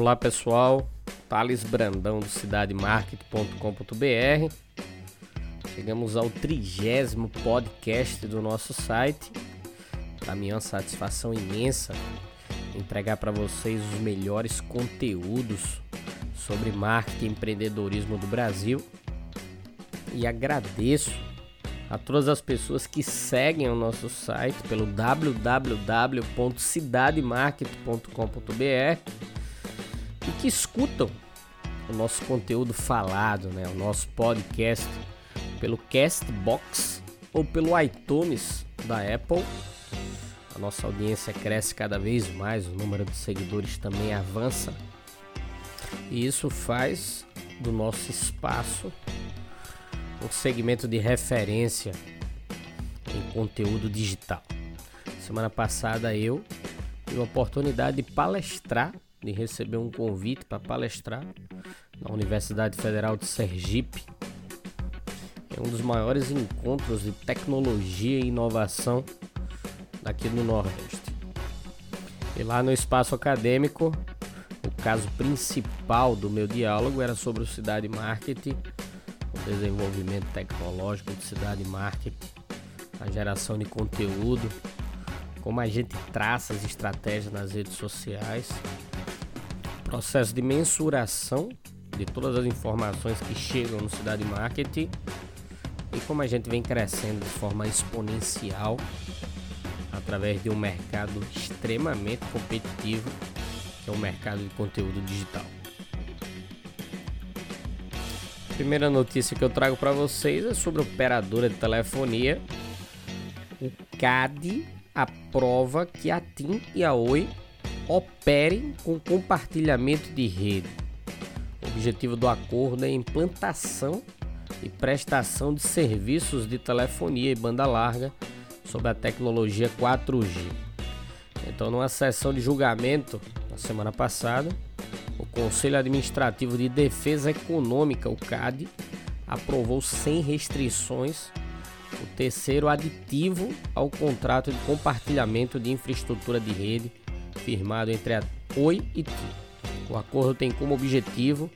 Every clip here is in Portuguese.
Olá pessoal, Thales Brandão do cidademarket.com.br. Chegamos ao trigésimo podcast do nosso site. Para mim é uma satisfação imensa entregar para vocês os melhores conteúdos sobre marketing e empreendedorismo do Brasil. E agradeço a todas as pessoas que seguem o nosso site pelo www.cidademarket.com.br e que escutam o nosso conteúdo falado, né, o nosso podcast pelo Castbox ou pelo iTunes da Apple. A nossa audiência cresce cada vez mais, o número de seguidores também avança. E isso faz do nosso espaço um segmento de referência em conteúdo digital. Semana passada eu tive a oportunidade de palestrar de receber um convite para palestrar na Universidade Federal de Sergipe. É um dos maiores encontros de tecnologia e inovação daqui do Nordeste. E lá no espaço acadêmico, o caso principal do meu diálogo era sobre o Cidade Marketing, o desenvolvimento tecnológico de Cidade Marketing, a geração de conteúdo, como a gente traça as estratégias nas redes sociais processo de mensuração de todas as informações que chegam no Cidade Marketing e como a gente vem crescendo de forma exponencial através de um mercado extremamente competitivo, que é o mercado de conteúdo digital. A primeira notícia que eu trago para vocês é sobre a operadora de telefonia. O CAD aprova que a TIM e a Oi operem com compartilhamento de rede. O objetivo do acordo é a implantação e prestação de serviços de telefonia e banda larga sob a tecnologia 4G. Então, numa sessão de julgamento na semana passada, o Conselho Administrativo de Defesa Econômica, o CAD, aprovou sem restrições o terceiro aditivo ao contrato de compartilhamento de infraestrutura de rede firmado entre a Oi e TIM. O acordo tem como objetivo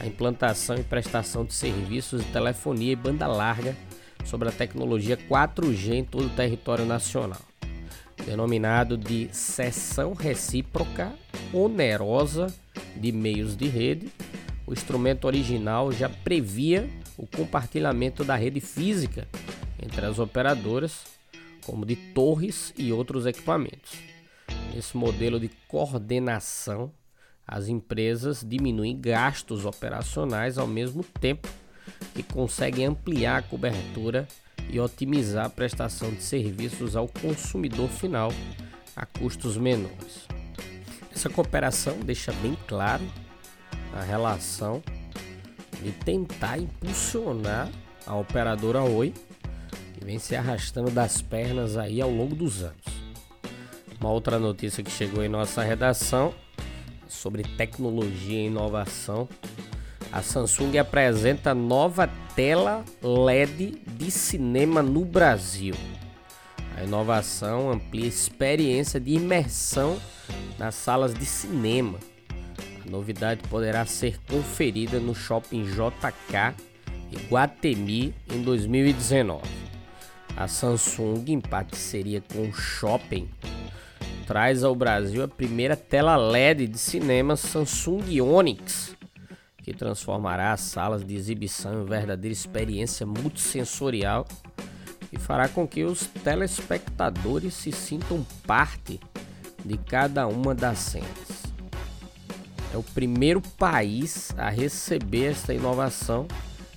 a implantação e prestação de serviços de telefonia e banda larga sobre a tecnologia 4G em todo o território nacional, denominado de cessão recíproca onerosa de meios de rede. O instrumento original já previa o compartilhamento da rede física entre as operadoras, como de torres e outros equipamentos. Esse modelo de coordenação, as empresas diminuem gastos operacionais ao mesmo tempo que conseguem ampliar a cobertura e otimizar a prestação de serviços ao consumidor final a custos menores. Essa cooperação deixa bem claro a relação de tentar impulsionar a operadora Oi, que vem se arrastando das pernas aí ao longo dos anos. Uma outra notícia que chegou em nossa redação sobre tecnologia e inovação. A Samsung apresenta nova tela LED de cinema no Brasil. A inovação amplia a experiência de imersão nas salas de cinema. A novidade poderá ser conferida no Shopping JK Iguatemi em 2019. A Samsung, em parceria com o Shopping, traz ao Brasil a primeira tela LED de cinema Samsung Onyx, que transformará as salas de exibição em verdadeira experiência multissensorial e fará com que os telespectadores se sintam parte de cada uma das cenas. É o primeiro país a receber esta inovação,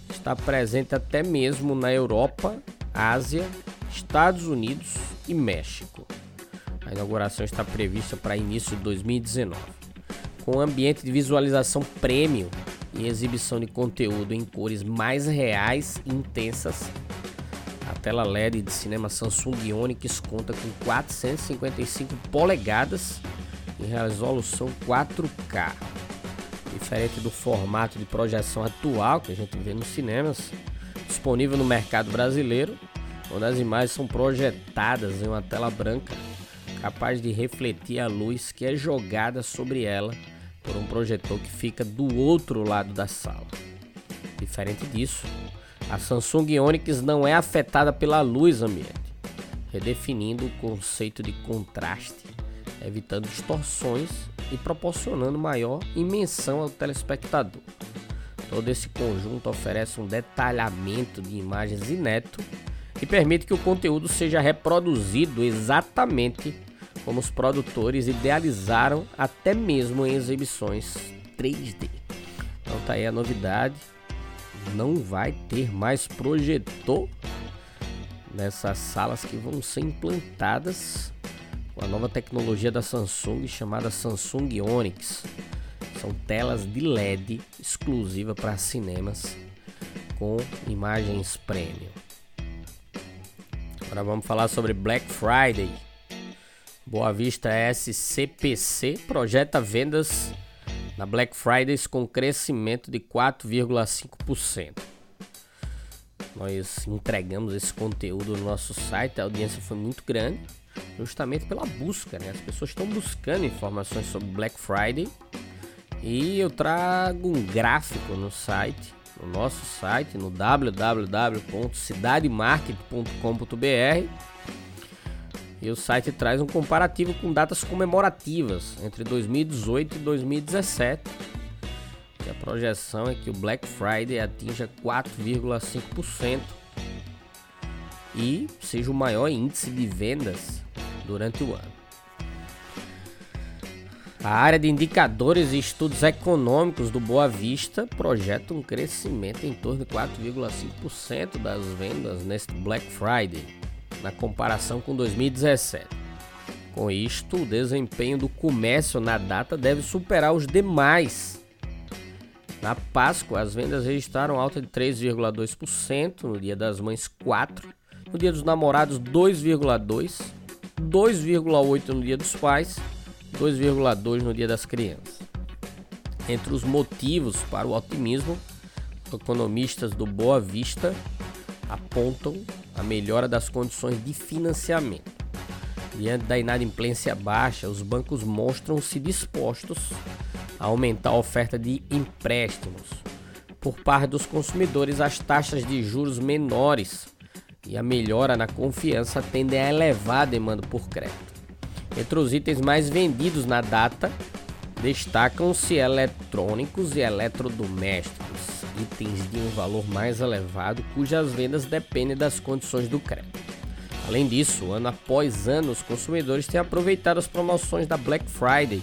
está presente até mesmo na Europa, Ásia, Estados Unidos e México. A inauguração está prevista para início de 2019. com ambiente de visualização premium e exibição de conteúdo em cores mais reais e intensas. A tela LED de cinema Samsung Onyx conta com 455 polegadas em resolução 4K. Diferente do formato de projeção atual que a gente vê nos cinemas, disponível no mercado brasileiro, onde as imagens são projetadas em uma tela branca capaz de refletir a luz que é jogada sobre ela por um projetor que fica do outro lado da sala. Diferente disso, a Samsung Onyx não é afetada pela luz ambiente, redefinindo o conceito de contraste, evitando distorções e proporcionando maior imensão ao telespectador. Todo esse conjunto oferece um detalhamento de imagens inédito e permite que o conteúdo seja reproduzido exatamente como os produtores idealizaram até mesmo em exibições 3D. Então tá aí a novidade. Não vai ter mais projetor nessas salas que vão ser implantadas com a nova tecnologia da Samsung chamada Samsung Onyx. São telas de LED exclusiva para cinemas com imagens premium. Agora vamos falar sobre Black Friday. Boa Vista SCPC projeta vendas na Black Friday com crescimento de 4,5%. Nós entregamos esse conteúdo no nosso site, a audiência foi muito grande, justamente pela busca, né? As pessoas estão buscando informações sobre Black Friday e eu trago um gráfico no site, no nosso site, no www.cidademarket.com.br e o site traz um comparativo com datas comemorativas entre 2018 e 2017. E a projeção é que o Black Friday atinja 4,5% e seja o maior índice de vendas durante o ano. A área de indicadores e estudos econômicos do Boa Vista projeta um crescimento em torno de 4,5% das vendas neste Black Friday na comparação com 2017. Com isto, o desempenho do comércio na data deve superar os demais. Na Páscoa, as vendas registraram alta de 3,2%, no Dia das Mães 4%, no Dia dos Namorados 2,2%, 2,8% no Dia dos Pais, 2,2% no Dia das Crianças. Entre os motivos para o otimismo, economistas do Boa Vista apontam a melhora das condições de financiamento. Diante da inadimplência baixa, os bancos mostram-se dispostos a aumentar a oferta de empréstimos. Por parte dos consumidores, as taxas de juros menores e a melhora na confiança tendem a elevar a demanda por crédito. Entre os itens mais vendidos na data, destacam-se eletrônicos e eletrodomésticos itens de um valor mais elevado, cujas vendas dependem das condições do crédito. Além disso, ano após ano, os consumidores têm aproveitado as promoções da Black Friday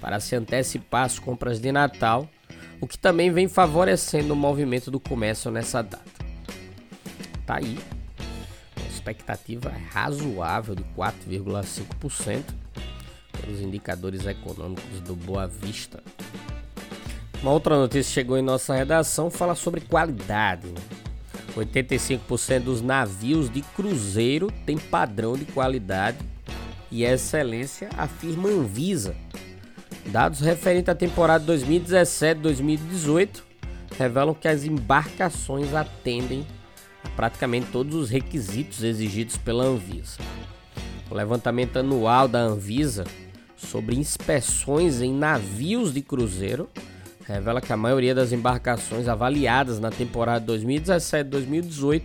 para se antecipar às compras de Natal, o que também vem favorecendo o movimento do comércio nessa data. Tá aí, uma expectativa razoável de 4,5% pelos indicadores econômicos do Boa Vista. Uma outra notícia chegou em nossa redação fala sobre qualidade. Né? 85% dos navios de cruzeiro têm padrão de qualidade e excelência, afirma Anvisa. Dados referentes à temporada 2017-2018 revelam que as embarcações atendem a praticamente todos os requisitos exigidos pela Anvisa. O levantamento anual da Anvisa sobre inspeções em navios de cruzeiro revela que a maioria das embarcações avaliadas na temporada 2017-2018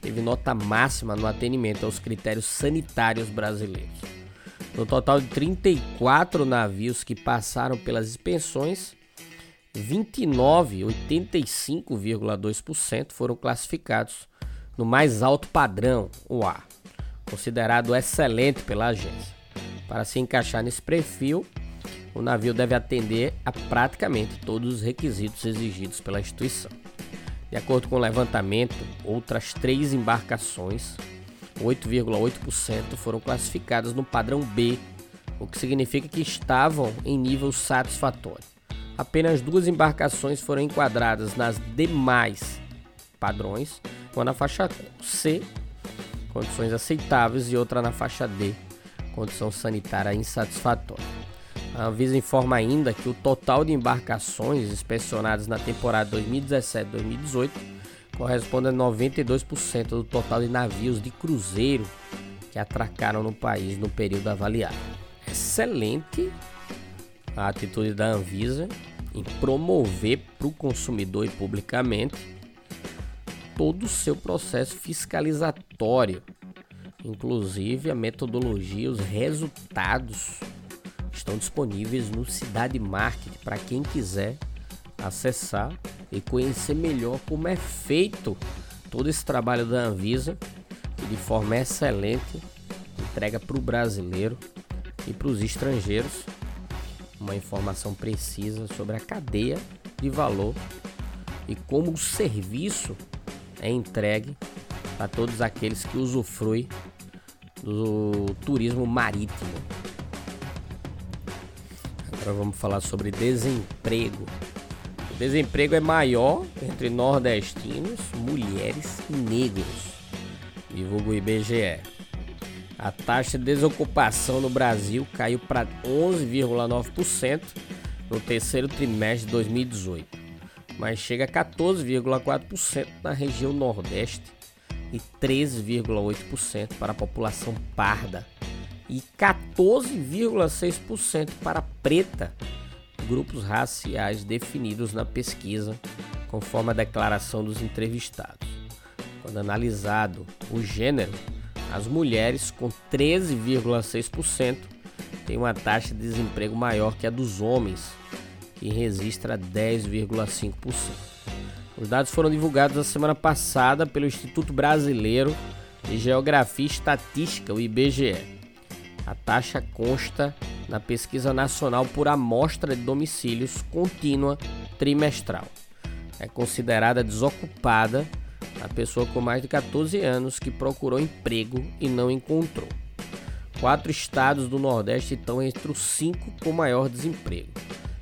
teve nota máxima no atendimento aos critérios sanitários brasileiros. No total de 34 navios que passaram pelas inspeções, 29, 85,2% foram classificados no mais alto padrão, o A, considerado excelente pela agência. Para se encaixar nesse perfil, o navio deve atender a praticamente todos os requisitos exigidos pela instituição. De acordo com o levantamento, outras três embarcações, 8,8%, foram classificadas no padrão B, o que significa que estavam em nível satisfatório. Apenas duas embarcações foram enquadradas nas demais padrões, uma na faixa C, condições aceitáveis, e outra na faixa D, condição sanitária insatisfatória. A Anvisa informa ainda que o total de embarcações inspecionadas na temporada 2017-2018 corresponde a 92% do total de navios de cruzeiro que atracaram no país no período avaliado. Excelente a atitude da Anvisa em promover para o consumidor e publicamente todo o seu processo fiscalizatório, inclusive a metodologia, os resultados estão disponíveis no Cidade Market para quem quiser acessar e conhecer melhor como é feito todo esse trabalho da Anvisa, que de forma excelente entrega para o brasileiro e para os estrangeiros uma informação precisa sobre a cadeia de valor e como o serviço é entregue a todos aqueles que usufruem do turismo marítimo. Agora vamos falar sobre desemprego. O desemprego é maior entre nordestinos, mulheres e negros, divulga o IBGE. A taxa de desocupação no Brasil caiu para 11,9% no terceiro trimestre de 2018, mas chega a 14,4% na região Nordeste e 13,8% para a população parda e 14,6% para preta, grupos raciais definidos na pesquisa, conforme a declaração dos entrevistados. Quando analisado o gênero, as mulheres, com 13,6%, têm uma taxa de desemprego maior que a dos homens, que registra 10,5%. Os dados foram divulgados na semana passada pelo Instituto Brasileiro de Geografia e Estatística, o IBGE. A taxa consta na pesquisa nacional por amostra de domicílios contínua trimestral. É considerada desocupada a pessoa com mais de 14 anos que procurou emprego e não encontrou. Quatro estados do Nordeste estão entre os cinco com maior desemprego: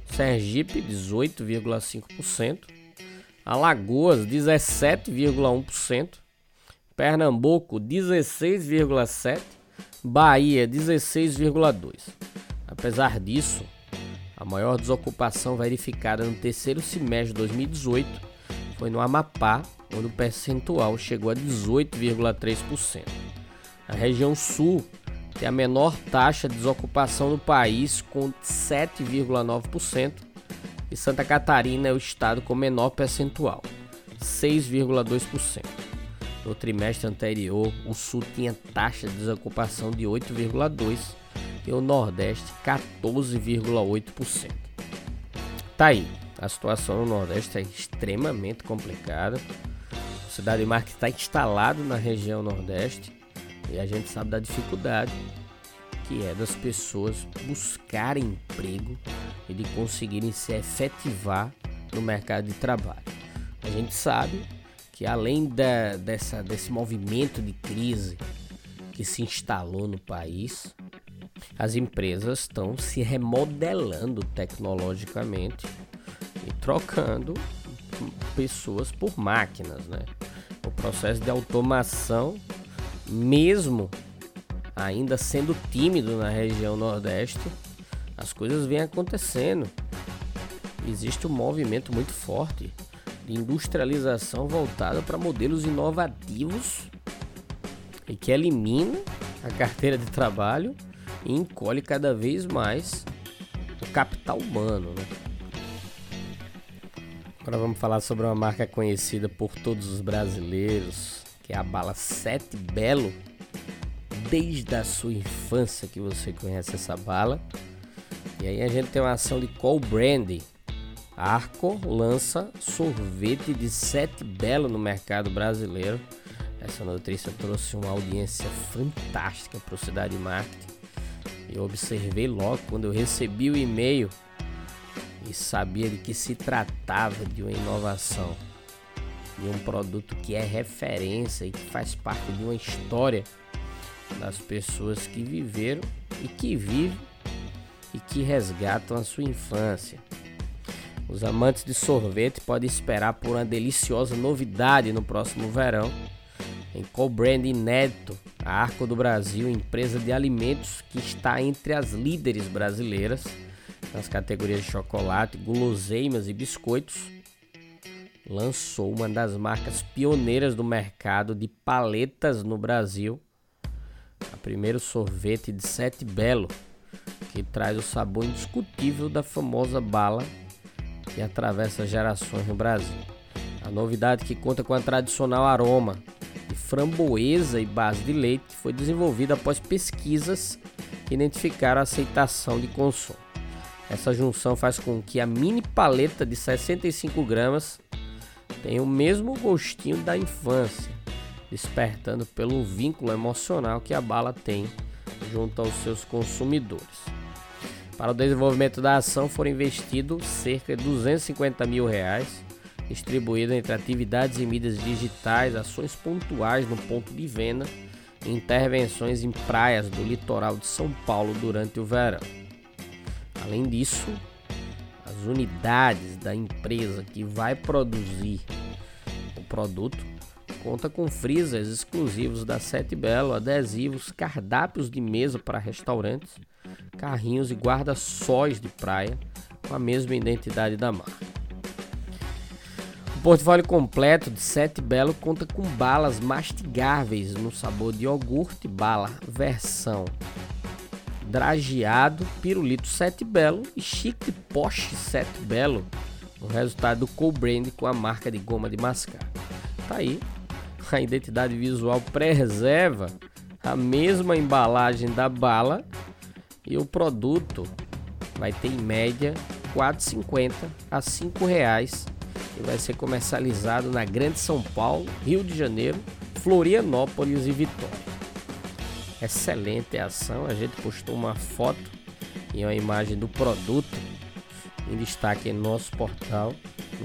Sergipe, 18,5%, Alagoas, 17,1%, Pernambuco, 16,7%, Bahia 16,2. Apesar disso, a maior desocupação verificada no terceiro semestre de 2018 foi no Amapá, onde o percentual chegou a 18,3%. A região sul tem a menor taxa de desocupação do país, com 7,9%, e Santa Catarina é o estado com menor percentual, 6,2%. No trimestre anterior, o Sul tinha taxa de desocupação de 8,2% e o Nordeste 14,8%. Tá aí, a situação no Nordeste é extremamente complicada. A Cidade Marca está instalado na região Nordeste e a gente sabe da dificuldade que é das pessoas buscarem emprego e de conseguirem se efetivar no mercado de trabalho. A gente sabe que além da, dessa, desse movimento de crise que se instalou no país, as empresas estão se remodelando tecnologicamente e trocando pessoas por máquinas, né? O processo de automação, mesmo ainda sendo tímido na região Nordeste, as coisas vêm acontecendo. Existe um movimento muito forte de industrialização voltada para modelos inovativos e que elimina a carteira de trabalho e encolhe cada vez mais o capital humano. Né? Agora vamos falar sobre uma marca conhecida por todos os brasileiros, que é a bala Sete Belo. Desde a sua infância que você conhece essa bala. E aí a gente tem uma ação de co-branding Arco lança sorvete de sete belo no mercado brasileiro. Essa notícia trouxe uma audiência fantástica para o Cidade Marketing. Eu observei logo quando eu recebi o e-mail e sabia de que se tratava de uma inovação, de um produto que é referência e que faz parte de uma história das pessoas que viveram e que vivem e que resgatam a sua infância. Os amantes de sorvete podem esperar por uma deliciosa novidade no próximo verão. Em co-brand inédito, a Arco do Brasil, empresa de alimentos que está entre as líderes brasileiras nas categorias de chocolate, guloseimas e biscoitos, lançou uma das marcas pioneiras do mercado de paletas no Brasil, a primeiro sorvete de Sete Belo, que traz o sabor indiscutível da famosa bala que atravessa gerações no Brasil. A novidade que conta com a tradicional aroma de framboesa e base de leite foi desenvolvida após pesquisas que identificaram a aceitação de consumo. Essa junção faz com que a mini paleta de 65 gramas tenha o mesmo gostinho da infância, despertando pelo vínculo emocional que a bala tem junto aos seus consumidores. Para o desenvolvimento da ação foram investidos cerca de 250 mil reais, distribuídos entre atividades e mídias digitais, ações pontuais no ponto de venda e intervenções em praias do litoral de São Paulo durante o verão. Além disso, as unidades da empresa que vai produzir o produto conta com freezers exclusivos da Sete Belo, adesivos, cardápios de mesa para restaurantes carrinhos e guarda-sóis de praia com a mesma identidade da marca. O portfólio completo de Sete Belo conta com balas mastigáveis no sabor de iogurte bala versão drageado, pirulito Sete Belo e chique Porsche Sete Belo, o resultado do co-brand com a marca de goma de mascar. Tá aí, a identidade visual preserva a mesma embalagem da bala e o produto vai ter em média 4,50 a 5 reais e vai ser comercializado na Grande São Paulo, Rio de Janeiro, Florianópolis e Vitória. Excelente ação, a gente postou uma foto e uma imagem do produto em destaque em nosso portal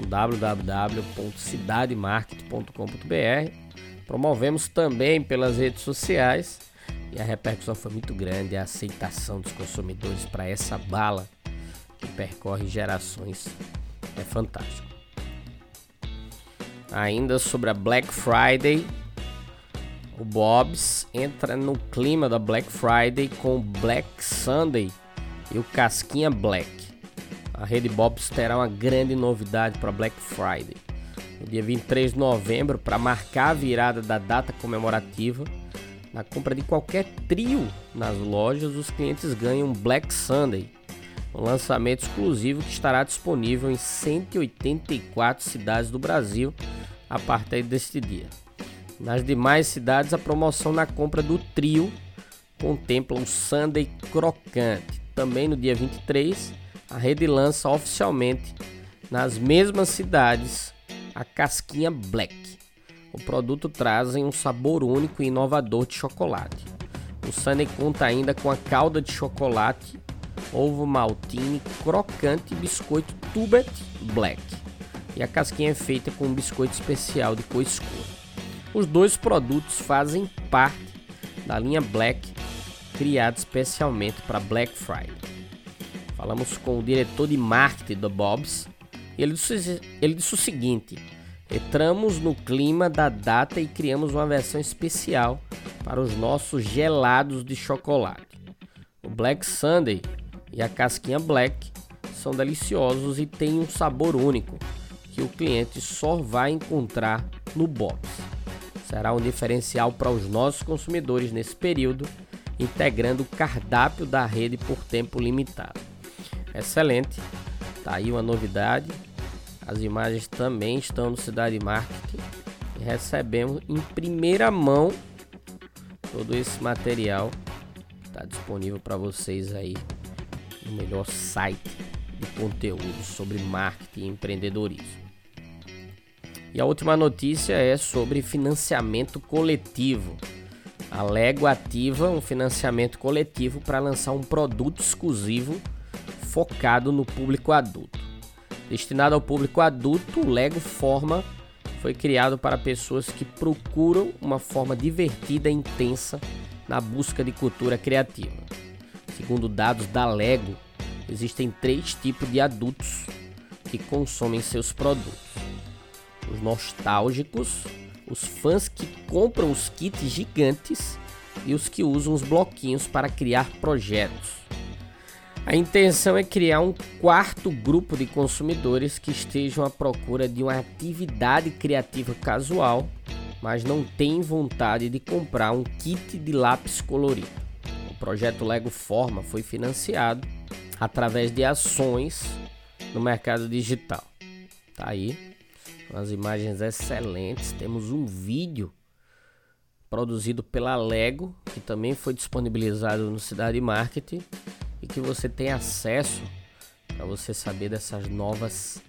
www.cidademarket.com.br. Promovemos também pelas redes sociais e a repercussão foi muito grande, a aceitação dos consumidores para essa bala que percorre gerações é fantástico. Ainda sobre a Black Friday, o Bob's entra no clima da Black Friday com Black Sunday e o Casquinha Black. A rede Bob's terá uma grande novidade para Black Friday. No dia 23 de novembro, para marcar a virada da data comemorativa, na compra de qualquer trio nas lojas, os clientes ganham Black Sunday, um lançamento exclusivo que estará disponível em 184 cidades do Brasil a partir deste dia. Nas demais cidades, a promoção na compra do trio contempla o Sunday crocante. Também no dia 23, a rede lança oficialmente nas mesmas cidades a casquinha Black o produto traz um sabor único e inovador de chocolate. O Sunny conta ainda com a calda de chocolate, ovo maltine crocante e biscoito Tubet Black. E a casquinha é feita com um biscoito especial de cor escura. Os dois produtos fazem parte da linha Black, criada especialmente para Black Friday. Falamos com o diretor de marketing da Bob's ele disse, ele disse o seguinte: Entramos no clima da data e criamos uma versão especial para os nossos gelados de chocolate. O Black Sunday e a casquinha Black são deliciosos e têm um sabor único que o cliente só vai encontrar no box. Será um diferencial para os nossos consumidores nesse período, integrando o cardápio da rede por tempo limitado. Excelente! Tá aí uma novidade as imagens também estão no Cidade Marketing e recebemos em primeira mão todo esse material está disponível para vocês aí no melhor site de conteúdo sobre marketing e empreendedorismo. E a última notícia é sobre financiamento coletivo. A Lego ativa um financiamento coletivo para lançar um produto exclusivo focado no público adulto. Destinado ao público adulto, o Lego Forma foi criado para pessoas que procuram uma forma divertida e intensa na busca de cultura criativa. Segundo dados da Lego, existem três tipos de adultos que consomem seus produtos: os nostálgicos, os fãs que compram os kits gigantes e os que usam os bloquinhos para criar projetos. A intenção é criar um quarto grupo de consumidores que estejam à procura de uma atividade criativa casual, mas não têm vontade de comprar um kit de lápis colorido. O projeto Lego Forma foi financiado através de ações no mercado digital. Tá aí, umas imagens excelentes. Temos um vídeo produzido pela Lego, que também foi disponibilizado no Cidade Marketing e que você tem acesso para você saber dessas novas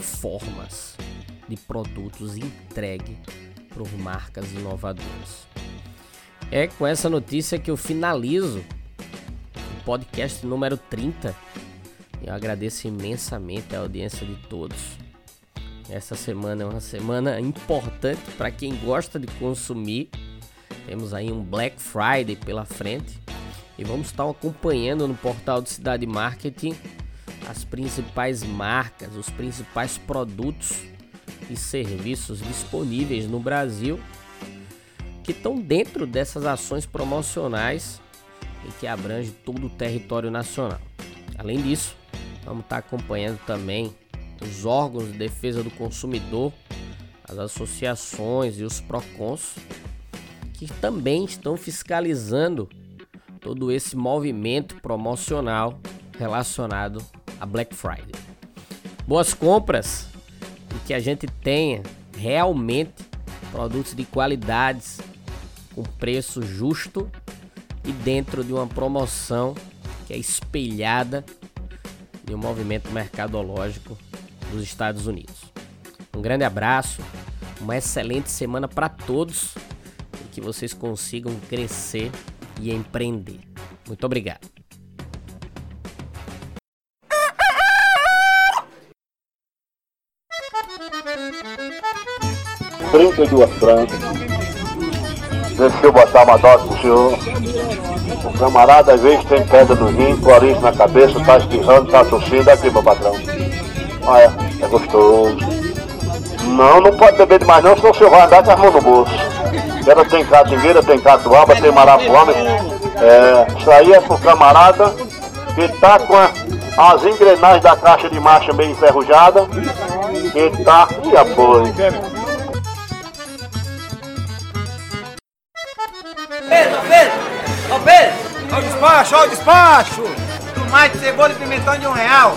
formas de produtos entregue por marcas inovadoras. É com essa notícia que eu finalizo o podcast número 30. Eu agradeço imensamente a audiência de todos. Essa semana é uma semana importante para quem gosta de consumir. Temos aí um Black Friday pela frente e vamos estar acompanhando no portal de Cidade Marketing as principais marcas, os principais produtos e serviços disponíveis no Brasil que estão dentro dessas ações promocionais e que abrange todo o território nacional. Além disso, vamos estar acompanhando também os órgãos de defesa do consumidor, as associações e os PROCONs, que também estão fiscalizando todo esse movimento promocional relacionado a Black Friday. Boas compras e que a gente tenha realmente produtos de qualidades com preço justo e dentro de uma promoção que é espelhada de um movimento mercadológico dos Estados Unidos. Um grande abraço, uma excelente semana para todos e que vocês consigam crescer e empreender. Muito obrigado. 32 francas. Deixa eu botar uma dose pro senhor. O camarada às vezes tem pedra no rim, clorinho na cabeça, tá espirrando, tá tossindo. Aqui, meu patrão. Olha, é gostoso. Não, não pode beber demais não, senão o senhor vai andar com as mãos no bolso. Ela tem catingueira, tem catuaba, tem marapuama. É, isso aí é pro camarada que tá com a, as engrenagens da caixa de marcha bem enferrujada. Que tá e apoio. Pedro, Pedro! Ô Pedro! Ó o despacho, ó o despacho! Tomate, cebola e pimentão de um real.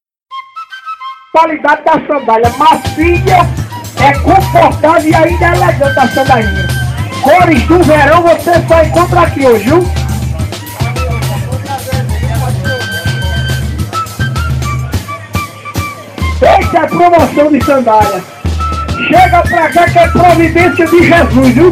Qualidade da sandália macia, é confortável e ainda é elegante a sandalinha. Cores do verão você só encontra aqui hoje, viu? Esta é promoção de sandália. Chega pra cá que é providência de Jesus, viu?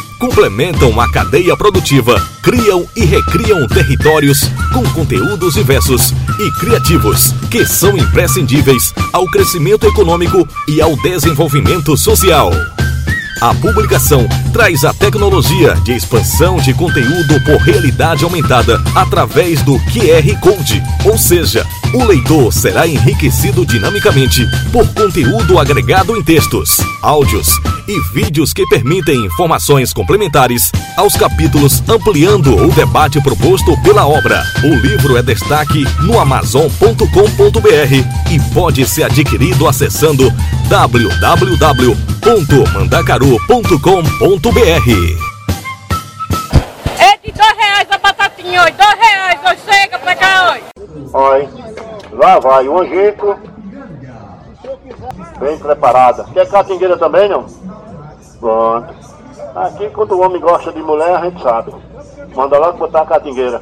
complementam a cadeia produtiva, criam e recriam territórios com conteúdos diversos e criativos que são imprescindíveis ao crescimento econômico e ao desenvolvimento social. A publicação traz a tecnologia de expansão de conteúdo por realidade aumentada através do QR Code, ou seja, o leitor será enriquecido dinamicamente por conteúdo agregado em textos, áudios e vídeos que permitem informações complementares aos capítulos, ampliando o debate proposto pela obra. O livro é destaque no Amazon.com.br e pode ser adquirido acessando www.mandacaru.com.br. É de dois reais a batatinha hoje, dois reais, hoje chega pra cá hoje. Olha, lá vai um angico. Bem preparada. Quer catingueira também, não? Pronto. Aqui, quando o homem gosta de mulher, a gente sabe. Manda logo botar a catingueira.